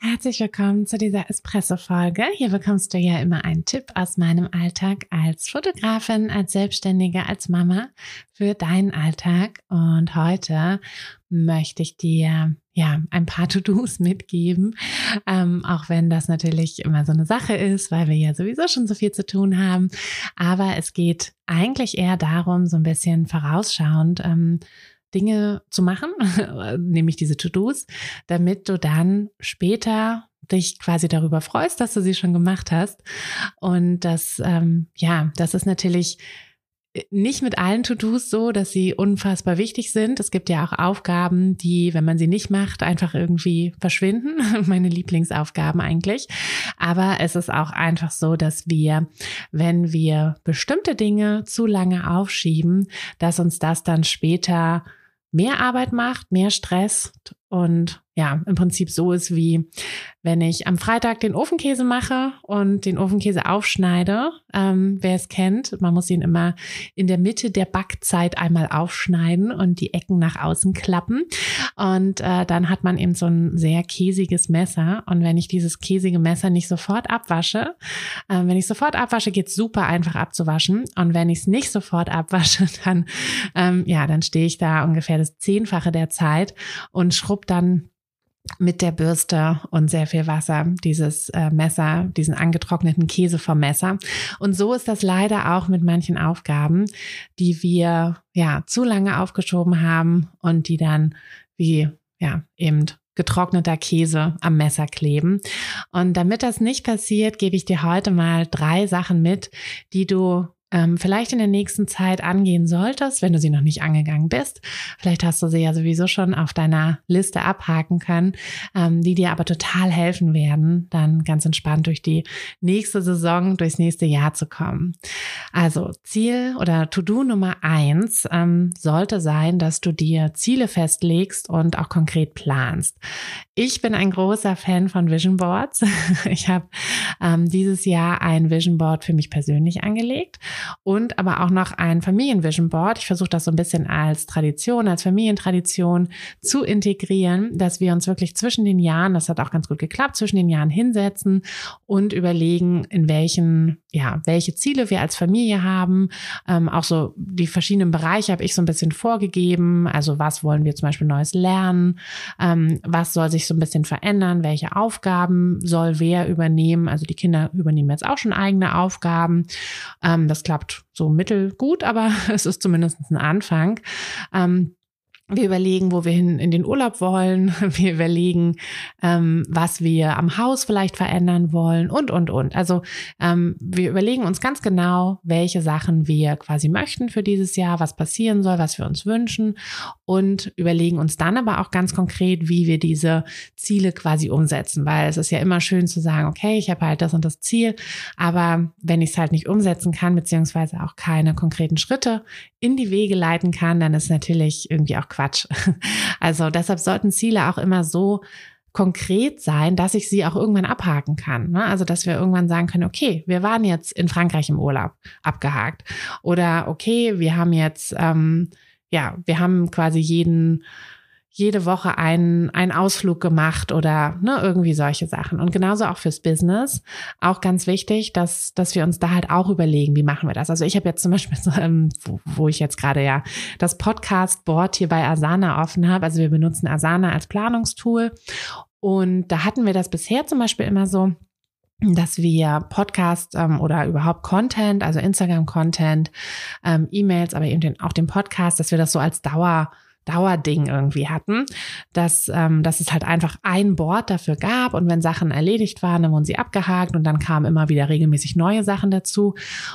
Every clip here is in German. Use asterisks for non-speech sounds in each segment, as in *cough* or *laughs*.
Herzlich willkommen zu dieser Espresso-Folge. Hier bekommst du ja immer einen Tipp aus meinem Alltag als Fotografin, als Selbstständige, als Mama für deinen Alltag. Und heute möchte ich dir ja ein paar To-Dos mitgeben, ähm, auch wenn das natürlich immer so eine Sache ist, weil wir ja sowieso schon so viel zu tun haben. Aber es geht eigentlich eher darum, so ein bisschen vorausschauend. Ähm, Dinge zu machen, *laughs* nämlich diese To-Dos, damit du dann später dich quasi darüber freust, dass du sie schon gemacht hast. Und das, ähm, ja, das ist natürlich nicht mit allen To-Dos so, dass sie unfassbar wichtig sind. Es gibt ja auch Aufgaben, die, wenn man sie nicht macht, einfach irgendwie verschwinden. *laughs* Meine Lieblingsaufgaben eigentlich. Aber es ist auch einfach so, dass wir, wenn wir bestimmte Dinge zu lange aufschieben, dass uns das dann später mehr Arbeit macht, mehr Stress und ja, im Prinzip so ist wie, wenn ich am Freitag den Ofenkäse mache und den Ofenkäse aufschneide. Ähm, wer es kennt, man muss ihn immer in der Mitte der Backzeit einmal aufschneiden und die Ecken nach außen klappen. Und äh, dann hat man eben so ein sehr käsiges Messer. Und wenn ich dieses käsige Messer nicht sofort abwasche, äh, wenn ich sofort abwasche, geht's super einfach abzuwaschen. Und wenn ich es nicht sofort abwasche, *laughs* dann, ähm, ja, dann stehe ich da ungefähr das Zehnfache der Zeit und schrubb dann mit der Bürste und sehr viel Wasser dieses äh, Messer, diesen angetrockneten Käse vom Messer. Und so ist das leider auch mit manchen Aufgaben, die wir ja zu lange aufgeschoben haben und die dann wie ja eben getrockneter Käse am Messer kleben. Und damit das nicht passiert, gebe ich dir heute mal drei Sachen mit, die du ähm, vielleicht in der nächsten Zeit angehen solltest, wenn du sie noch nicht angegangen bist. Vielleicht hast du sie ja sowieso schon auf deiner Liste abhaken können, ähm, die dir aber total helfen werden, dann ganz entspannt durch die nächste Saison, durchs nächste Jahr zu kommen. Also Ziel oder To-Do Nummer eins ähm, sollte sein, dass du dir Ziele festlegst und auch konkret planst. Ich bin ein großer Fan von Vision Boards. *laughs* Ich habe ähm, dieses Jahr ein Vision Board für mich persönlich angelegt und aber auch noch ein Familienvision Board. Ich versuche das so ein bisschen als Tradition, als Familientradition zu integrieren, dass wir uns wirklich zwischen den Jahren, das hat auch ganz gut geklappt, zwischen den Jahren hinsetzen und überlegen, in welchen, ja, welche Ziele wir als Familie haben. Ähm, auch so die verschiedenen Bereiche habe ich so ein bisschen vorgegeben. Also was wollen wir zum Beispiel Neues lernen? Ähm, was soll sich so ein bisschen verändern? Welche Aufgaben soll wer übernehmen? Also die Kinder übernehmen jetzt auch schon eigene Aufgaben. Ähm, das klappt so mittelgut, aber *laughs* es ist zumindest ein Anfang. Ähm, wir überlegen, wo wir hin in den Urlaub wollen. *laughs* Wir überlegen, ähm, was wir am Haus vielleicht verändern wollen und, und, und. Also ähm, wir überlegen uns ganz genau, welche Sachen wir quasi möchten für dieses Jahr, was passieren soll, was wir uns wünschen und überlegen uns dann aber auch ganz konkret, wie wir diese Ziele quasi umsetzen. Weil es ist ja immer schön zu sagen, okay, ich habe halt das und das Ziel, aber wenn ich es halt nicht umsetzen kann, beziehungsweise auch keine konkreten Schritte in die Wege leiten kann, dann ist natürlich irgendwie auch Quatsch. *laughs* Also deshalb sollten Ziele auch immer so konkret sein, dass ich sie auch irgendwann abhaken kann. Ne? Also dass wir irgendwann sagen können, okay, wir waren jetzt in Frankreich im Urlaub, abgehakt. Oder okay, wir haben jetzt, ähm, ja, wir haben quasi jeden jede Woche einen, einen Ausflug gemacht oder ne, irgendwie solche Sachen. Und genauso auch fürs Business. Auch ganz wichtig, dass, dass wir uns da halt auch überlegen, wie machen wir das. Also ich habe jetzt zum Beispiel, so, ähm, wo, wo ich jetzt gerade ja das Podcast-Board hier bei Asana offen habe. Also wir benutzen Asana als Planungstool. Und da hatten wir das bisher zum Beispiel immer so, dass wir Podcast ähm, oder überhaupt Content, also Instagram-Content, ähm, E-Mails, aber eben den, auch den Podcast, dass wir das so als Dauer Dauerding irgendwie hatten, dass, ähm, dass es halt einfach ein Board dafür gab und wenn Sachen erledigt waren, dann wurden sie abgehakt und dann kamen immer wieder regelmäßig neue Sachen dazu.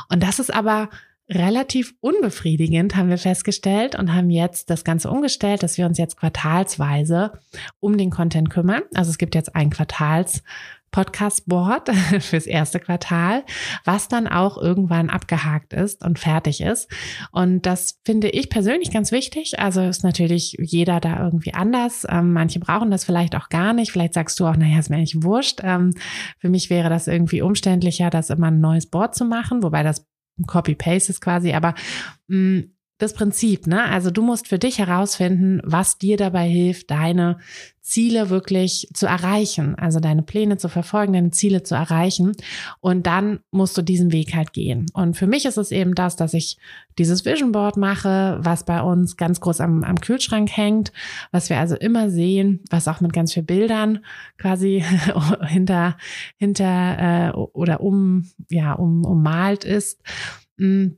Und das ist aber relativ unbefriedigend, haben wir festgestellt und haben jetzt das Ganze umgestellt, dass wir uns jetzt quartalsweise um den Content kümmern. Also es gibt jetzt ein Quartals Podcast-Board *laughs* fürs erste Quartal, was dann auch irgendwann abgehakt ist und fertig ist. Und das finde ich persönlich ganz wichtig. Also ist natürlich jeder da irgendwie anders. Ähm, manche brauchen das vielleicht auch gar nicht. Vielleicht sagst du auch, naja, ist mir eigentlich wurscht. Ähm, für mich wäre das irgendwie umständlicher, das immer ein neues Board zu machen, wobei das Copy-Paste ist quasi, aber mh, mm, das Prinzip, ne? Also du musst für dich herausfinden, was dir dabei hilft, deine Ziele wirklich zu erreichen, also deine Pläne zu verfolgen, deine Ziele zu erreichen. Und dann musst du diesen Weg halt gehen. Und für mich ist es eben das, dass ich dieses Vision Board mache, was bei uns ganz groß am, am Kühlschrank hängt, was wir also immer sehen, was auch mit ganz vielen Bildern quasi *laughs* hinter, hinter äh, oder um, ja, um, ummalt ist. Mm.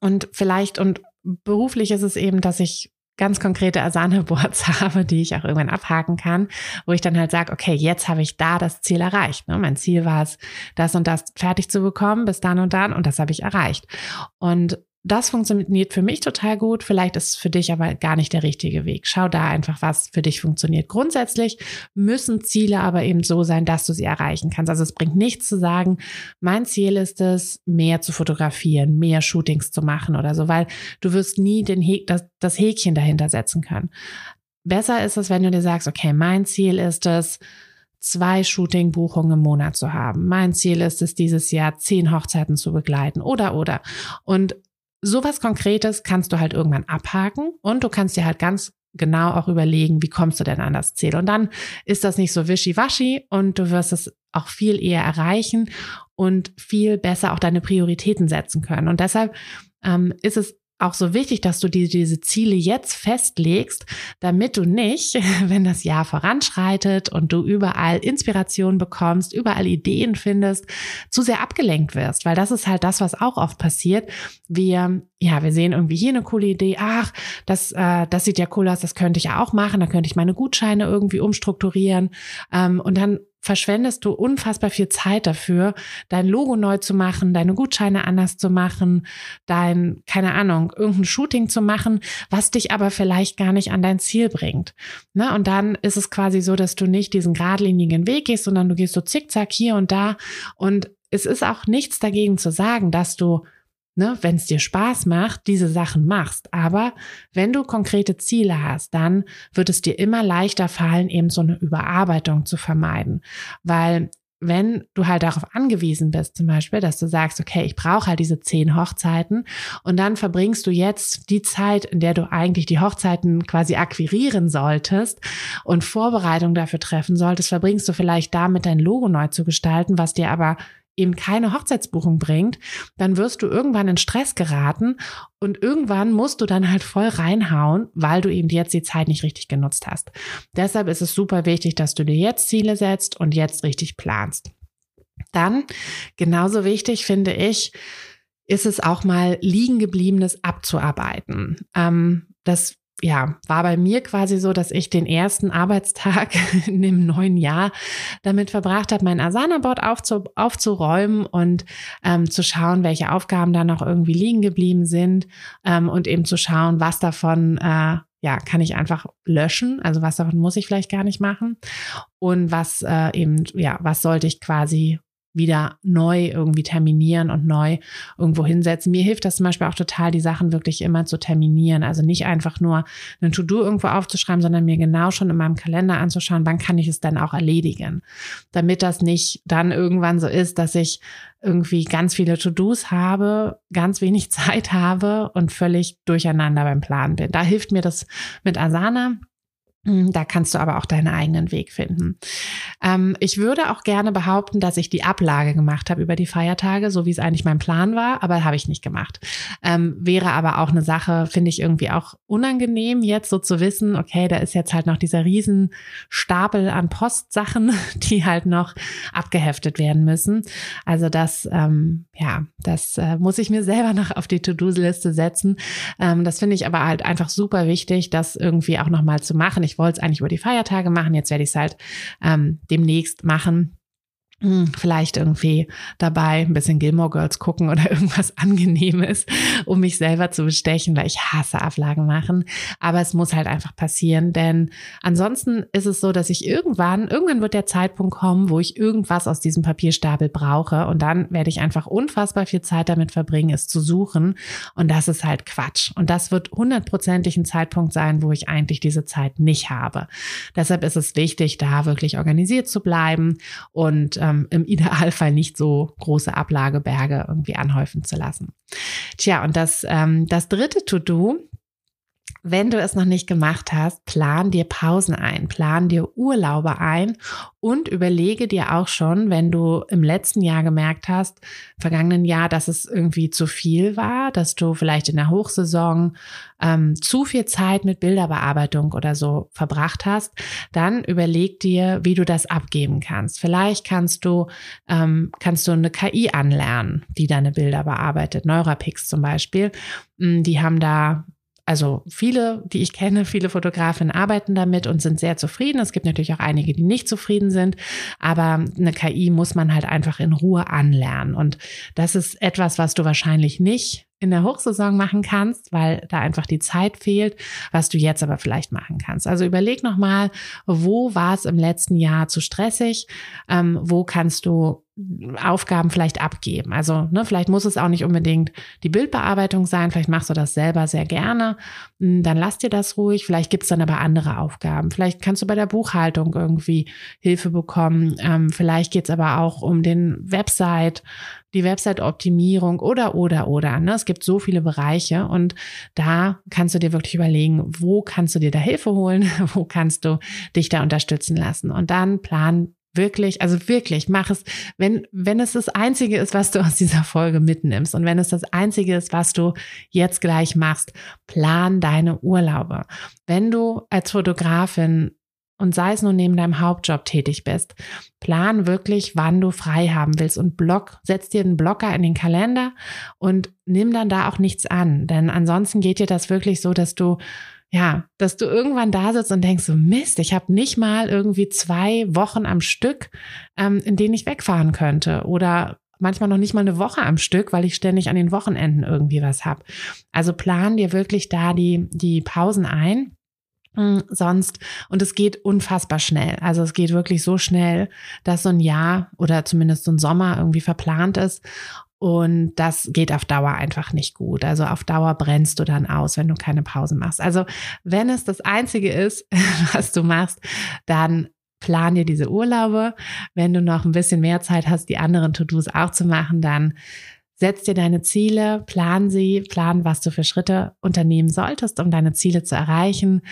Und vielleicht, und beruflich ist es eben, dass ich ganz konkrete Asana-Boards *laughs* habe, die ich auch irgendwann abhaken kann, wo ich dann halt sage, okay, jetzt habe ich da das Ziel erreicht. Ne? Mein Ziel war es, das und das fertig zu bekommen bis dann und dann und das habe ich erreicht. Und das funktioniert für mich total gut. Vielleicht ist es für dich aber gar nicht der richtige Weg. Schau da einfach, was für dich funktioniert. Grundsätzlich müssen Ziele aber eben so sein, dass du sie erreichen kannst. Also es bringt nichts zu sagen, mein Ziel ist es, mehr zu fotografieren, mehr Shootings zu machen oder so, weil du wirst nie den Häk das, das Häkchen dahinter setzen können. Besser ist es, wenn du dir sagst, okay, mein Ziel ist es, zwei Shooting-Buchungen im Monat zu haben. Mein Ziel ist es, dieses Jahr zehn Hochzeiten zu begleiten oder, oder. Und sowas Konkretes kannst du halt irgendwann abhaken und du kannst dir halt ganz genau auch überlegen, wie kommst du denn an das Ziel. Und dann ist das nicht so wischiwaschi und du wirst es auch viel eher erreichen und viel besser auch deine Prioritäten setzen können. Und deshalb ähm, ist es auch so wichtig, dass du dir diese Ziele jetzt festlegst, damit du nicht, *laughs* wenn das Jahr voranschreitet und du überall Inspiration bekommst, überall Ideen findest, zu sehr abgelenkt wirst, weil das ist halt das, was auch oft passiert. Wir, ja, wir sehen irgendwie hier eine coole Idee, ach, das, äh, das sieht ja cool aus, das könnte ich ja auch machen, da könnte ich meine Gutscheine irgendwie umstrukturieren. Ähm, und dann verschwendest du unfassbar viel Zeit dafür, dein Logo neu zu machen, deine Gutscheine anders zu machen, dein, keine Ahnung, irgendein Shooting zu machen, was dich aber vielleicht gar nicht an dein Ziel bringt. Ne? Und dann ist es quasi so, dass du nicht diesen geradlinigen Weg gehst, sondern du gehst so zickzack hier und da. Und es ist auch nichts dagegen zu sagen, dass du ne, wenn es dir Spaß macht, diese Sachen machst. Aber wenn du konkrete Ziele hast, dann wird es dir immer leichter fallen, eben so eine Überarbeitung zu vermeiden. Weil wenn du halt darauf angewiesen bist, zum Beispiel, dass du sagst, okay, ich brauche halt diese zehn Hochzeiten und dann verbringst du jetzt die Zeit, in der du eigentlich die Hochzeiten quasi akquirieren solltest und Vorbereitung dafür treffen solltest, verbringst du vielleicht damit dein Logo neu zu gestalten, was dir aber eben keine Hochzeitsbuchung bringt, dann wirst du irgendwann in Stress geraten und irgendwann musst du dann halt voll reinhauen, weil du eben jetzt die Zeit nicht richtig genutzt hast. Deshalb ist es super wichtig, dass du dir jetzt Ziele setzt und jetzt richtig planst. Dann, genauso wichtig finde ich, ist es auch mal liegen gebliebenes abzuarbeiten. Ähm, das ja, war bei mir quasi so, dass ich den ersten Arbeitstag *laughs* in dem neuen Jahr damit verbracht habe, mein Asana-Board aufzu aufzuräumen und ähm, zu schauen, welche Aufgaben da noch irgendwie liegen geblieben sind ähm, und eben zu schauen, was davon äh, ja, kann ich einfach löschen. Also was davon muss ich vielleicht gar nicht machen. Und was äh, eben, ja, was sollte ich quasi wieder neu irgendwie terminieren und neu irgendwo hinsetzen. Mir hilft das zum Beispiel auch total, die Sachen wirklich immer zu terminieren. Also nicht einfach nur ein To-Do irgendwo aufzuschreiben, sondern mir genau schon in meinem Kalender anzuschauen, wann kann ich es dann auch erledigen. Damit das nicht dann irgendwann so ist, dass ich irgendwie ganz viele To-Dos habe, ganz wenig *laughs* Zeit habe und völlig durcheinander beim Planen bin. Da hilft mir das mit Asana da kannst du aber auch deinen eigenen Weg finden. Ähm, ich würde auch gerne behaupten, dass ich die Ablage gemacht habe über die Feiertage, so wie es eigentlich mein Plan war, aber habe ich nicht gemacht. Ähm, wäre aber auch eine Sache, finde ich irgendwie auch unangenehm, jetzt so zu wissen, okay, da ist jetzt halt noch dieser Riesenstapel an Postsachen, *laughs* die halt noch abgeheftet werden müssen. Also das, ähm, ja, das äh, muss ich mir selber noch auf die To-Do-Liste setzen. Ähm, das finde ich aber halt einfach super wichtig, das irgendwie auch nochmal zu machen. Ich wollte es eigentlich über die Feiertage machen, jetzt werde ich es halt ähm, demnächst machen. Hm, vielleicht irgendwie dabei ein bisschen Gilmore Girls gucken oder *laughs* irgendwas Angenehmes, um mich selber zu bestechen, weil ich hasse Auflagen machen. Aber es muss halt einfach passieren, denn ansonsten ist es so, dass ich irgendwann, irgendwann wird der Zeitpunkt kommen, wo ich irgendwas aus diesem Papierstapel brauche und dann werde ich einfach unfassbar viel Zeit damit verbringen, es zu suchen und das ist halt Quatsch. Und das wird hundertprozentig ein Zeitpunkt sein, wo ich eigentlich diese Zeit nicht habe. Deshalb ist es wichtig, da wirklich organisiert zu bleiben und ähm, im Idealfall nicht so große Ablageberge irgendwie anhäufen zu lassen. Tja, und das, ähm, das dritte To-Do, wenn du es noch nicht gemacht hast, plan dir Pausen ein, plan dir Urlaube ein und überlege dir auch schon, wenn du im letzten Jahr gemerkt hast, vergangenen Jahr, dass es irgendwie zu viel war, dass du vielleicht in der Hochsaison ähm, zu viel Zeit mit Bilderbearbeitung oder so verbracht hast, dann überleg dir, wie du das abgeben kannst. Vielleicht kannst du ähm, kannst du eine KI anlernen, die deine Bilder bearbeitet, Neurapix zum Beispiel. Mm, die haben da also viele, die ich kenne, viele Fotografinnen arbeiten damit und sind sehr zufrieden. Es gibt natürlich auch einige, die nicht zufrieden sind, aber eine KI muss man halt einfach in Ruhe anlernen. Und das ist etwas, was du wahrscheinlich nicht in der Hochsaison machen kannst, weil da einfach die Zeit fehlt, was du jetzt aber vielleicht machen kannst. Also überleg nochmal, wo war es im letzten Jahr zu stressig? Ähm, wo kannst du Aufgaben vielleicht abgeben? Also ne, vielleicht muss es auch nicht unbedingt die Bildbearbeitung sein, vielleicht machst du das selber sehr gerne, hm, dann lass dir das ruhig. Vielleicht gibt es dann aber andere Aufgaben. Vielleicht kannst du bei der Buchhaltung irgendwie Hilfe bekommen. Ähm, vielleicht geht es aber auch um den Website die Website-Optimierung oder, oder, oder. Ne? Es gibt so viele Bereiche und da kannst du dir wirklich überlegen, wo kannst du dir da Hilfe holen, *laughs* wo kannst du dich da unterstützen lassen. Und dann plan wirklich, also wirklich, mach es, wenn, wenn es das Einzige ist, was du aus dieser Folge mitnimmst und wenn es das Einzige ist, was du jetzt gleich machst, plan deine Urlaube. Wenn du als Fotografin und sei es nur neben deinem Hauptjob tätig bist, plan wirklich, wann du frei haben willst und block, setz dir einen Blocker in den Kalender und nimm dann da auch nichts an, denn ansonsten geht dir das wirklich so, dass du ja, dass du irgendwann da sitzt und denkst so, Mist, ich habe nicht mal irgendwie zwei Wochen am Stück, ähm, in denen ich wegfahren könnte oder manchmal noch nicht mal eine Woche am Stück, weil ich ständig an den Wochenenden irgendwie was hab. Also plan dir wirklich da die, die Pausen ein hm, sonst, und es geht unfassbar schnell. Also es geht wirklich so schnell, dass so ein Jahr oder zumindest so ein Sommer irgendwie verplant ist. Und das geht auf Dauer einfach nicht gut. Also auf Dauer brennst du dann aus, wenn du keine Pausen machst. Also wenn es das Einzige ist, *laughs* was du machst, dann plan dir diese Urlaube. Wenn du noch ein bisschen mehr Zeit hast, die anderen To-Dos auch zu machen, dann Setz dir deine Ziele, plan sie, plan, was du für Schritte unternehmen solltest, um deine Ziele zu erreichen.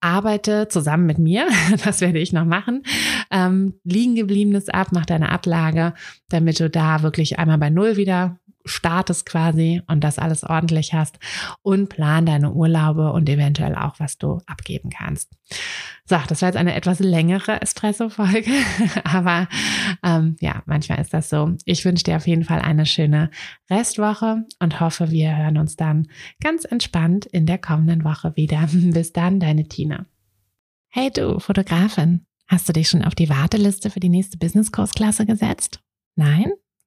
Arbeite zusammen mit mir, *laughs* das werde ich noch machen, ähm, liegen gebliebenes ab, mach deine Ablage, damit du da wirklich einmal bei Null wieder startest quasi und das alles ordentlich hast und plan deine Urlaube und eventuell auch, was du abgeben kannst. So, das war jetzt eine etwas längere Espresso-Folge, *laughs* aber ähm, ja, manchmal ist das so. Ich wünsche dir auf jeden Fall eine schöne Restwoche und hoffe, wir hören uns dann ganz entspannt in der kommenden Woche wieder. *laughs* Bis dann, deine Tina. Hey du, Fotografin, hast du dich schon auf die Warteliste für die nächste Business-Kursklasse gesetzt? Nein?